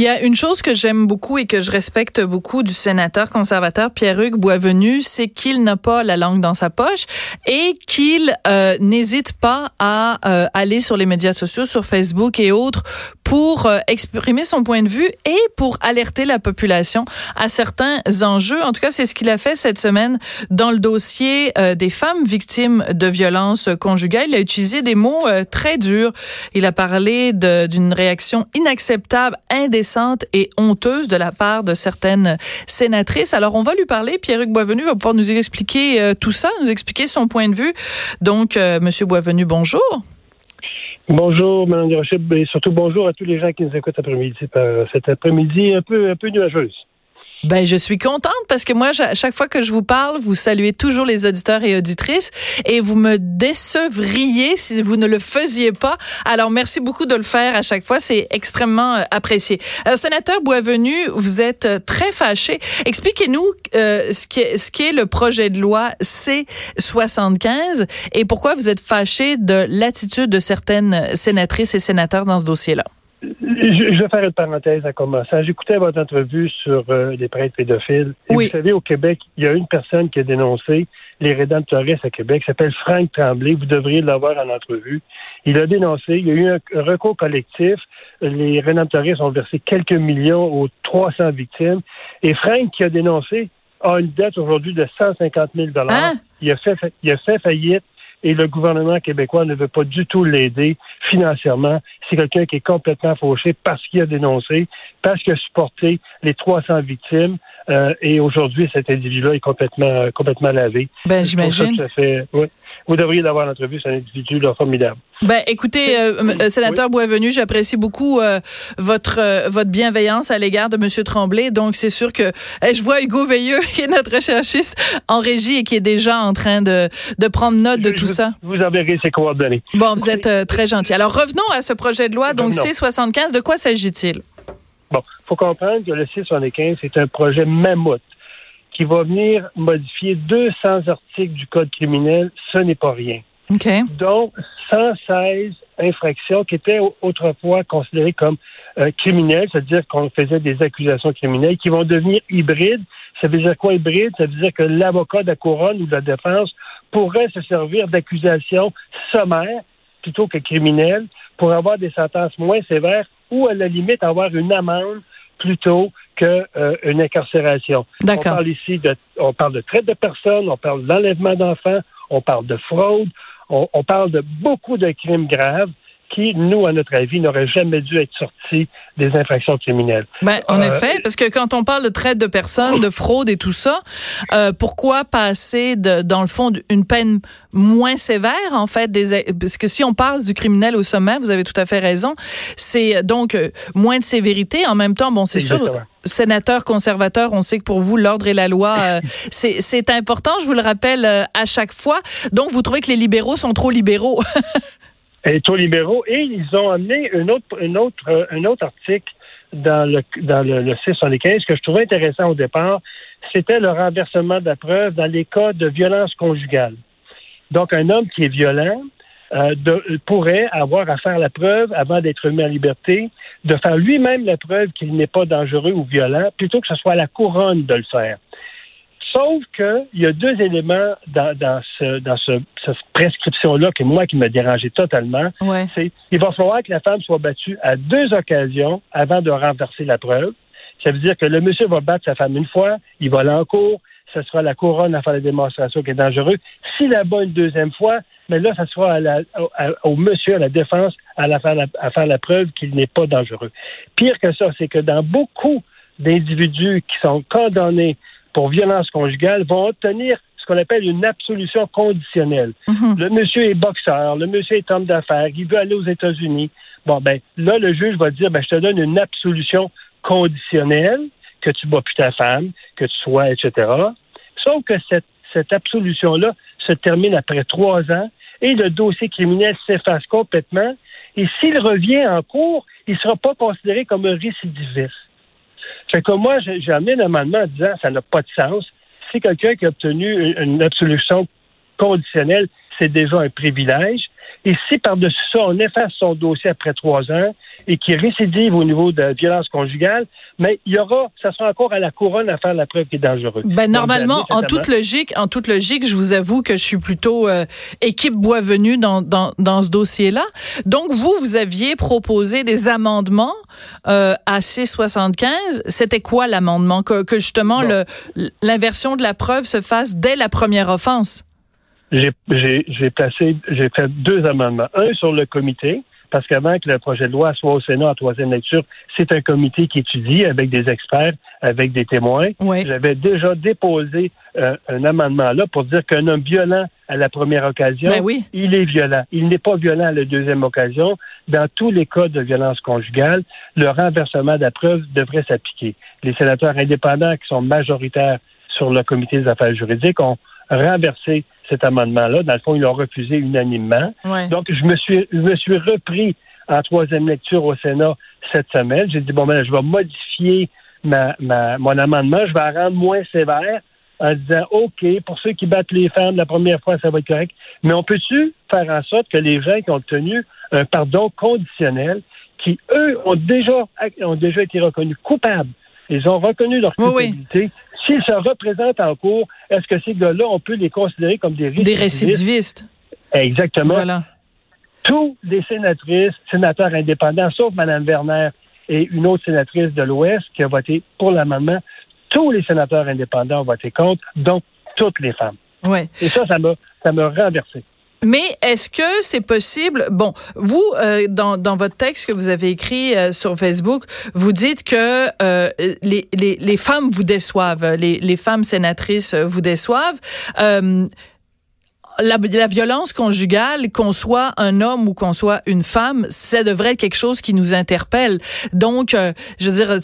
Il y a une chose que j'aime beaucoup et que je respecte beaucoup du sénateur conservateur Pierre-Hugues Boisvenu, c'est qu'il n'a pas la langue dans sa poche et qu'il euh, n'hésite pas à euh, aller sur les médias sociaux, sur Facebook et autres, pour euh, exprimer son point de vue et pour alerter la population à certains enjeux. En tout cas, c'est ce qu'il a fait cette semaine dans le dossier des femmes victimes de violences conjugales. Il a utilisé des mots très durs. Il a parlé d'une réaction inacceptable, indécente et honteuse de la part de certaines sénatrices. Alors, on va lui parler. Pierre-Hugues Boisvenu va pouvoir nous expliquer euh, tout ça, nous expliquer son point de vue. Donc, euh, Monsieur Boisvenu, bonjour. Bonjour, Mme Rochette, et surtout bonjour à tous les gens qui nous écoutent après-midi, cet après-midi un peu, un peu nuageuse. Ben, je suis contente parce que moi, à chaque fois que je vous parle, vous saluez toujours les auditeurs et auditrices et vous me décevriez si vous ne le faisiez pas. Alors, merci beaucoup de le faire à chaque fois. C'est extrêmement euh, apprécié. Euh, sénateur Boisvenu, vous êtes euh, très fâché. Expliquez-nous ce, qui est, ce qui est le projet de loi C-75 et pourquoi vous êtes fâché de l'attitude de certaines sénatrices et sénateurs dans ce dossier-là? Je, vais faire une parenthèse à commencer. J'écoutais votre entrevue sur euh, les prêtres pédophiles. Vous savez, au Québec, il y a une personne qui a dénoncé les rédemptoristes à Québec, s'appelle Franck Tremblay. Vous devriez l'avoir en entrevue. Il a dénoncé, il y a eu un, recours collectif. Les rédemptoristes ont versé quelques millions aux 300 victimes. Et Franck, qui a dénoncé, a une dette aujourd'hui de 150 000 hein? Il a fait, il a fait faillite et le gouvernement québécois ne veut pas du tout l'aider financièrement. C'est quelqu'un qui est complètement fauché parce qu'il a dénoncé, parce qu'il a supporté les 300 victimes. Euh, et aujourd'hui, cet individu-là est complètement, complètement lavé. Ben, j'imagine. Vous devriez l'avoir en entrevue, c'est un individu formidable. Ben, écoutez, euh, euh, sénateur Boisvenu, j'apprécie beaucoup votre votre bienveillance à l'égard de M. Tremblay. Donc, c'est sûr que je vois Hugo Veilleux, qui est notre recherchiste en régie et qui est déjà en train de, de prendre note de tout ça. Vous enverrez ses coordonnées. Bon, vous êtes très gentil. Alors, revenons à ce projet de loi. Donc, C-75, de quoi s'agit-il? Bon, faut comprendre que le C-75, c'est un projet mammouth qui va venir modifier 200 articles du Code criminel. Ce n'est pas rien. Okay. Donc, 116 infractions qui étaient autrefois considérées comme euh, criminelles, c'est-à-dire qu'on faisait des accusations criminelles, qui vont devenir hybrides. Ça veut dire quoi hybride? Ça veut dire que l'avocat de la couronne ou de la défense pourrait se servir d'accusations sommaires plutôt que criminelles pour avoir des sentences moins sévères ou à la limite avoir une amende plutôt qu'une euh, incarcération. On parle ici de, on parle de traite de personnes, on parle d'enlèvement d'enfants, on parle de fraude, on, parle de beaucoup de crimes graves qui, nous, à notre avis, n'auraient jamais dû être sortis des infractions criminelles. Ben, en euh, effet, parce que quand on parle de traite de personnes, de fraude et tout ça, euh, pourquoi passer de, dans le fond une peine moins sévère en fait des parce que si on passe du criminel au sommet, vous avez tout à fait raison, c'est donc euh, moins de sévérité. En même temps, bon, c'est sûr sénateur conservateur, on sait que pour vous, l'ordre et la loi, euh, c'est important, je vous le rappelle à chaque fois. Donc, vous trouvez que les libéraux sont trop libéraux? et libéraux. Et ils ont amené un autre, autre, un autre article dans le, dans le, le 675 que je trouvais intéressant au départ. C'était le renversement de la preuve dans les cas de violence conjugale. Donc, un homme qui est violent euh, pourrait avoir à faire la preuve avant d'être mis en liberté, de faire lui-même la preuve qu'il n'est pas dangereux ou violent, plutôt que ce soit la couronne de le faire. Sauf qu'il y a deux éléments dans, dans, ce, dans ce, cette prescription-là que moi qui me dérangeait totalement. C'est il va falloir que la femme soit battue à deux occasions avant de renverser la preuve. Ça veut dire que le monsieur va battre sa femme une fois, il va aller en cours, ce sera la couronne à faire la démonstration qui est dangereux. S'il la bat une deuxième fois, mais là, ça sera au monsieur, à la défense, à, la faire, la, à faire la preuve qu'il n'est pas dangereux. Pire que ça, c'est que dans beaucoup d'individus qui sont condamnés pour violence conjugale vont obtenir ce qu'on appelle une absolution conditionnelle. Mhm. Le monsieur est boxeur, le monsieur est homme d'affaires, il veut aller aux États-Unis. Bon, ben là, le juge va dire, ben, je te donne une absolution conditionnelle, que tu bats plus ta femme, que tu sois, etc. Sauf que cette, cette absolution-là se termine après trois ans et le dossier criminel s'efface complètement. Et s'il revient en cours, il ne sera pas considéré comme un récidiviste. Fait que moi, j'ai amené un amendement en disant ça n'a pas de sens. si quelqu'un qui a obtenu une absolution conditionnelle, c'est déjà un privilège. Et si par-dessus ça, on efface son dossier après trois ans et qu'il récidive au niveau de violence conjugale, mais il y aura, ça sera encore à la couronne à faire la preuve qui est dangereuse. Ben, normalement, en toute logique, en toute logique, je vous avoue que je suis plutôt euh, équipe bois-venue dans, dans, dans, ce dossier-là. Donc, vous, vous aviez proposé des amendements euh, à C75. C'était quoi l'amendement? Que, que justement, l'inversion de la preuve se fasse dès la première offense? J'ai placé, j'ai fait deux amendements. Un sur le comité, parce qu'avant que le projet de loi soit au Sénat en troisième lecture, c'est un comité qui étudie avec des experts, avec des témoins. J'avais déjà déposé euh, un amendement là pour dire qu'un homme violent à la première occasion, ben oui. il est violent. Il n'est pas violent à la deuxième occasion. Dans tous les cas de violence conjugale, le renversement de la preuve devrait s'appliquer. Les sénateurs indépendants qui sont majoritaires sur le comité des affaires juridiques ont renversé cet amendement-là. Dans le fond, ils l'ont refusé unanimement. Donc, je me suis, je me suis repris en troisième lecture au Sénat cette semaine. J'ai dit, bon, ben, je vais modifier ma, ma, mon amendement. Je vais la rendre moins sévère en disant, OK, pour ceux qui battent les femmes la première fois, ça va être correct. Mais on peut-tu faire en sorte que les gens qui ont obtenu un pardon conditionnel, qui, eux, ont déjà, ont déjà été reconnus coupables, ils ont reconnu leur culpabilité, S'ils se représentent en cours, est-ce que ces gars-là, on peut les considérer comme des récidivistes? Des récidivistes? Exactement. Voilà. Tous les sénatrices, sénateurs indépendants, sauf Mme Werner et une autre sénatrice de l'Ouest qui a voté pour l'amendement, tous les sénateurs indépendants ont voté contre, donc toutes les femmes. Ouais. Et ça, ça m'a, ça m'a renversé. Mais est-ce que c'est possible? Bon, vous euh, dans, dans votre texte que vous avez écrit euh, sur Facebook, vous dites que euh, les, les, les, femmes vous déçoivent, les, les femmes sénatrices vous déçoivent. La, la, violence conjugale, qu'on soit un homme ou qu'on soit une femme, ça devrait être quelque chose qui nous interpelle. Donc, je veux dire,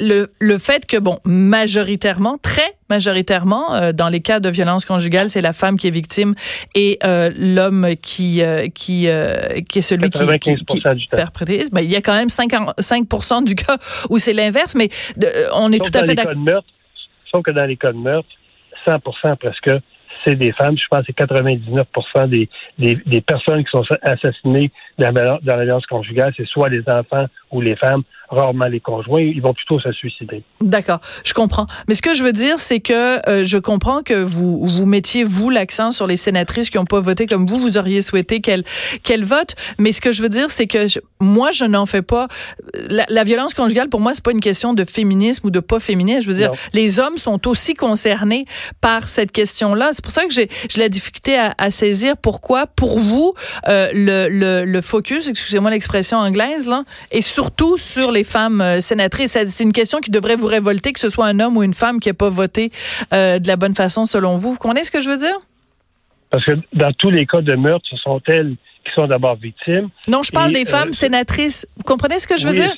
le, le fait que, bon, majoritairement, très majoritairement, euh, dans les cas de violence conjugale, c'est la femme qui est victime et euh, l'homme qui, euh, qui, qui est celui qui, qui, qui perpétré. Ben, il y a quand même 5, 5 du cas où c'est l'inverse, mais on est tout à fait d'accord. Sauf que dans les cas de meurtre, 100 presque, c'est des femmes. Je pense que c'est 99 des, des, des, personnes qui sont assassinées dans la, dans la violence conjugale, c'est soit les enfants ou les femmes rarement les conjoints, ils vont plutôt se suicider. D'accord, je comprends. Mais ce que je veux dire, c'est que euh, je comprends que vous vous mettiez vous l'accent sur les sénatrices qui n'ont pas voté comme vous. Vous auriez souhaité qu'elles qu'elles votent. Mais ce que je veux dire, c'est que moi, je n'en fais pas. La, violence conjugale, pour moi, c'est pas une question de féminisme ou de pas féminisme. Je veux dire, les hommes sont aussi concernés par cette question-là. C'est pour ça que j'ai la difficulté à, à, saisir pourquoi, pour vous, euh, le, le, le focus, excusez-moi l'expression anglaise, là, est surtout sur les femmes euh, sénatrices. C'est une question qui devrait vous révolter, que ce soit un homme ou une femme qui n'a pas voté euh, de la bonne façon selon vous. Vous comprenez ce que je veux dire? Parce que dans tous les cas de meurtre, ce sont elles qui sont d'abord victimes. Non, je parle des euh, femmes sénatrices. Vous comprenez ce que je veux dire?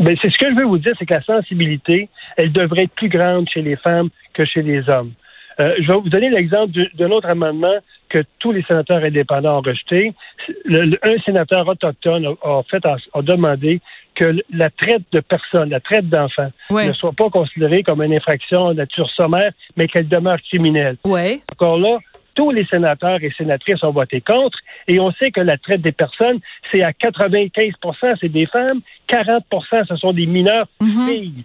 Ben, c'est ce que je veux vous dire, c'est que la sensibilité, elle devrait être plus grande chez les femmes que chez les hommes. je vais vous donner l'exemple d'un autre amendement que tous les sénateurs indépendants ont rejeté. un sénateur autochtone a, fait a, demandé que la traite de personnes, la traite d'enfants, ne soit pas considérée comme une infraction de nature sommaire, mais qu'elle demeure criminelle. Ouais. Encore là, tous les sénateurs et sénatrices ont voté contre, et on sait que la traite des personnes, c'est à 95 c'est des femmes, 40 ce sont des mineurs mm-hmm. filles.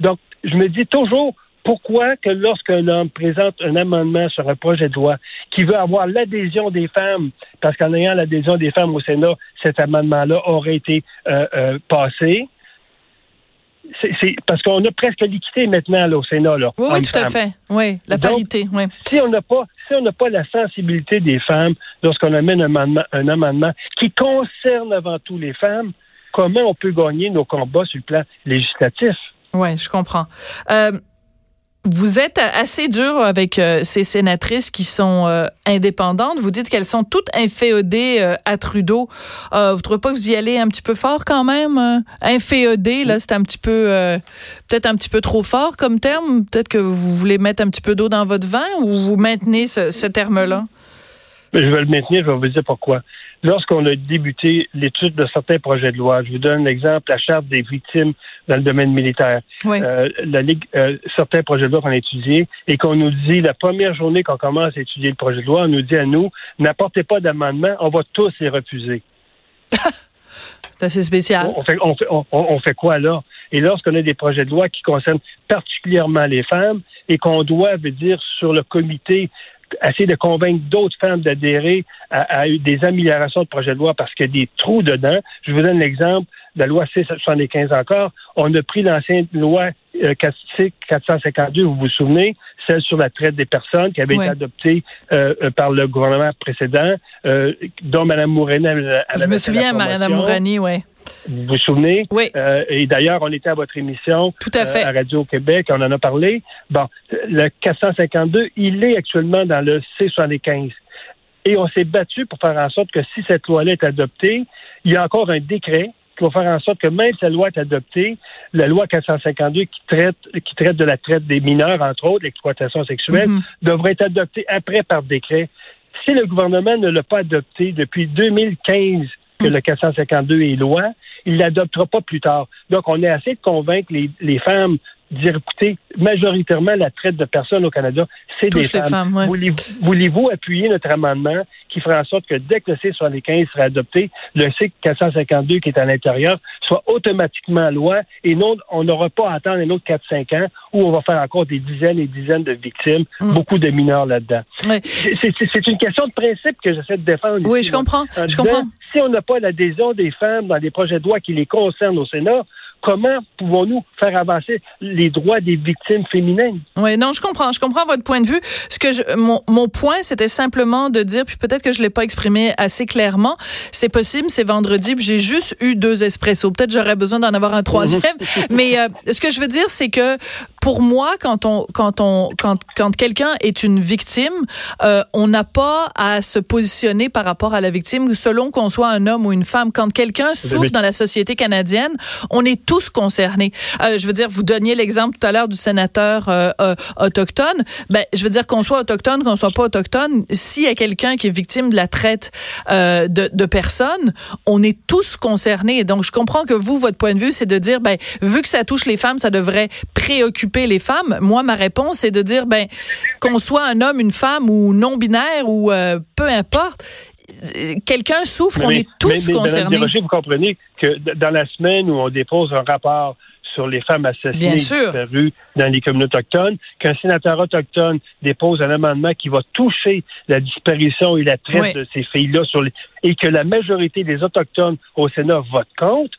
Donc, je me dis toujours, pourquoi que lorsqu'un homme présente un amendement sur un projet de loi qui veut avoir l'adhésion des femmes, parce qu'en ayant l'adhésion des femmes au Sénat, cet amendement-là aurait été euh, euh, passé, c'est parce qu'on a presque l'équité maintenant là, au Sénat. Là, oui, oui tout à fait. Oui, la parité. oui. Si on n'a pas, si on n'a pas la sensibilité des femmes lorsqu'on amène un amendement, un amendement qui concerne avant tout les femmes, comment on peut gagner nos combats sur le plan législatif? Oui, je comprends. Euh, vous êtes assez dur avec euh, ces sénatrices qui sont euh, indépendantes. Vous dites qu'elles sont toutes inféodées euh, à Trudeau. vous trouvez pas que vous y allez un petit peu fort quand même? inféodées, là, c'est un petit peu, peut-être un petit peu trop fort comme terme. Peut-être que vous voulez mettre un petit peu d'eau dans votre vin ou vous maintenez ce, ce terme-là? Je vais le maintenir, je vais vous dire pourquoi. Lorsqu'on a débuté l'étude de certains projets de loi, je vous donne l'exemple, la charte des victimes dans le domaine militaire, euh, la Ligue, euh, certains projets de loi qu'on a étudiés, et qu'on nous dit, la première journée qu'on commence à étudier le projet de loi, on nous dit à nous, n'apportez pas d'amendement, on va tous les refuser. C'est assez spécial. On fait, on, fait, on fait quoi là? Et lorsqu'on a des projets de loi qui concernent particulièrement les femmes et qu'on doit, dire, sur le comité, essayer de convaincre d'autres femmes d'adhérer à, à, des améliorations de projets de loi parce qu'il y a des trous dedans. Je vous donne l'exemple de la loi C-75 encore. On a pris l'ancienne loi euh, 452, vous vous souvenez, celle sur la traite des personnes qui avait été adoptée euh, euh, par le gouvernement précédent, euh, dont Mme Mourani avait Je me souviens, Mme Mourani, oui. Vous vous souvenez? Oui. Euh, et d'ailleurs, on était à votre émission Tout à, fait. à Radio-Québec, on en a parlé. Bon, le 452, il est actuellement dans le C75. Et on s'est battu pour faire en sorte que si cette loi-là est adoptée, il y a encore un décret qui va faire en sorte que même si la loi est adoptée, la loi 452 qui traite, qui traite de la traite des mineurs, entre autres, l'exploitation sexuelle, mm -hmm. devrait être adoptée après par décret. Si le gouvernement ne l'a pas adopté depuis 2015, que le 452 est loi, il l'adoptera pas plus tard. Donc, on est assez de convaincre les, les femmes dire, écoutez, majoritairement, la traite de personnes au Canada, c'est des femmes. femmes ouais. Voulez-vous appuyer notre amendement qui fera en sorte que dès que le C-75 sera adopté, le C-452 qui est à l'intérieur soit automatiquement loi et non, on n'aura pas à attendre un autre 4-5 ans où on va faire encore des dizaines et dizaines de victimes, mm. beaucoup de mineurs là-dedans. C'est une question de principe que j'essaie de défendre. Oui, ici, je comprends. En je comprends. Si on n'a pas l'adhésion des femmes dans les projets de loi qui les concernent au Sénat, comment pouvons-nous faire avancer les droits des victimes féminines? Oui, non, je comprends. Je comprends votre point de vue. Ce que je, mon, mon point, c'était simplement de dire, puis peut-être que je l'ai pas exprimé assez clairement, c'est possible, c'est vendredi, puis j'ai juste eu deux espressos. Peut-être j'aurais besoin d'en avoir un troisième. mais euh, ce que je veux dire, c'est que pour moi, quand on, quand on, quand, quand quelqu'un est une victime, euh, on n'a pas à se positionner par rapport à la victime selon qu'on soit un homme ou une femme. Quand quelqu'un souffre dans la société canadienne, on est tous concernés. Euh, je veux dire, vous donniez l'exemple tout à l'heure du sénateur euh, euh, autochtone. Ben, je veux dire qu'on soit autochtone, qu'on soit pas autochtone, s'il y a quelqu'un qui est victime de la traite de, personnes, on est tous concernés. Donc, je comprends que vous, votre point de vue, c'est de dire, ben, vu que ça touche les femmes, ça devrait préoccuper les femmes. Moi, ma réponse, c'est de dire, ben, qu'on soit un homme, une femme ou non binaire ou peu importe, quelqu'un souffre, mais, on est tous mais, concernés. Vous comprenez que dans la semaine où on dépose un rapport sur les femmes assassinées disparues dans les communautés autochtones, qu'un sénateur autochtone dépose un amendement qui va toucher la disparition et la traite oui. de ces filles-là sur les... et que la majorité des autochtones au Sénat votent contre,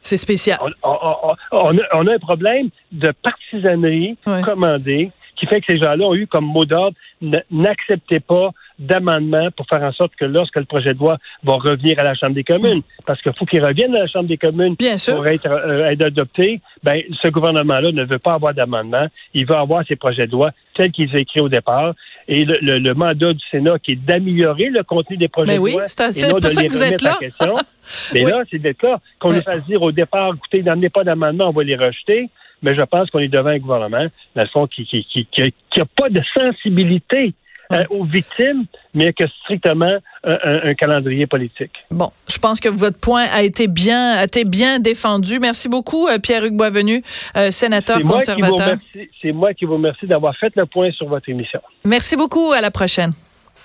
c'est spécial. On, on, on, on, a un problème de partisanerie oui. commandée qui fait que ces gens-là ont eu comme mot d'ordre n'acceptez pas d'amendement pour faire en sorte que lorsque le projet de loi va revenir à la Chambre des communes, parce qu'il faut qu'il revienne à la Chambre des communes Bien sûr. pour être, euh, être adopté, ben, ce gouvernement-là ne veut pas avoir d'amendement. Il veut avoir ses projets de loi tels qu'ils ont écrits au départ. Et le, le, le, mandat du Sénat qui est d'améliorer le contenu des projets Mais de oui, loi. C'est pour ça que vous êtes là. Mais oui. là, c'est le cas. Qu'on oui. nous fasse dire au départ, écoutez, n'amenez pas d'amendement, on va les rejeter mais je pense qu'on est devant un gouvernement, dans le fond, qui n'a qui, qui, qui a pas de sensibilité euh, aux victimes, mais que strictement un, un, un, calendrier politique. Bon, je pense que votre point a été bien, a été bien défendu. Merci beaucoup, euh, Pierre-Hugues Boisvenu, euh, sénateur conservateur. C'est moi qui vous remercie d'avoir fait le point sur votre émission. Merci beaucoup. À la prochaine.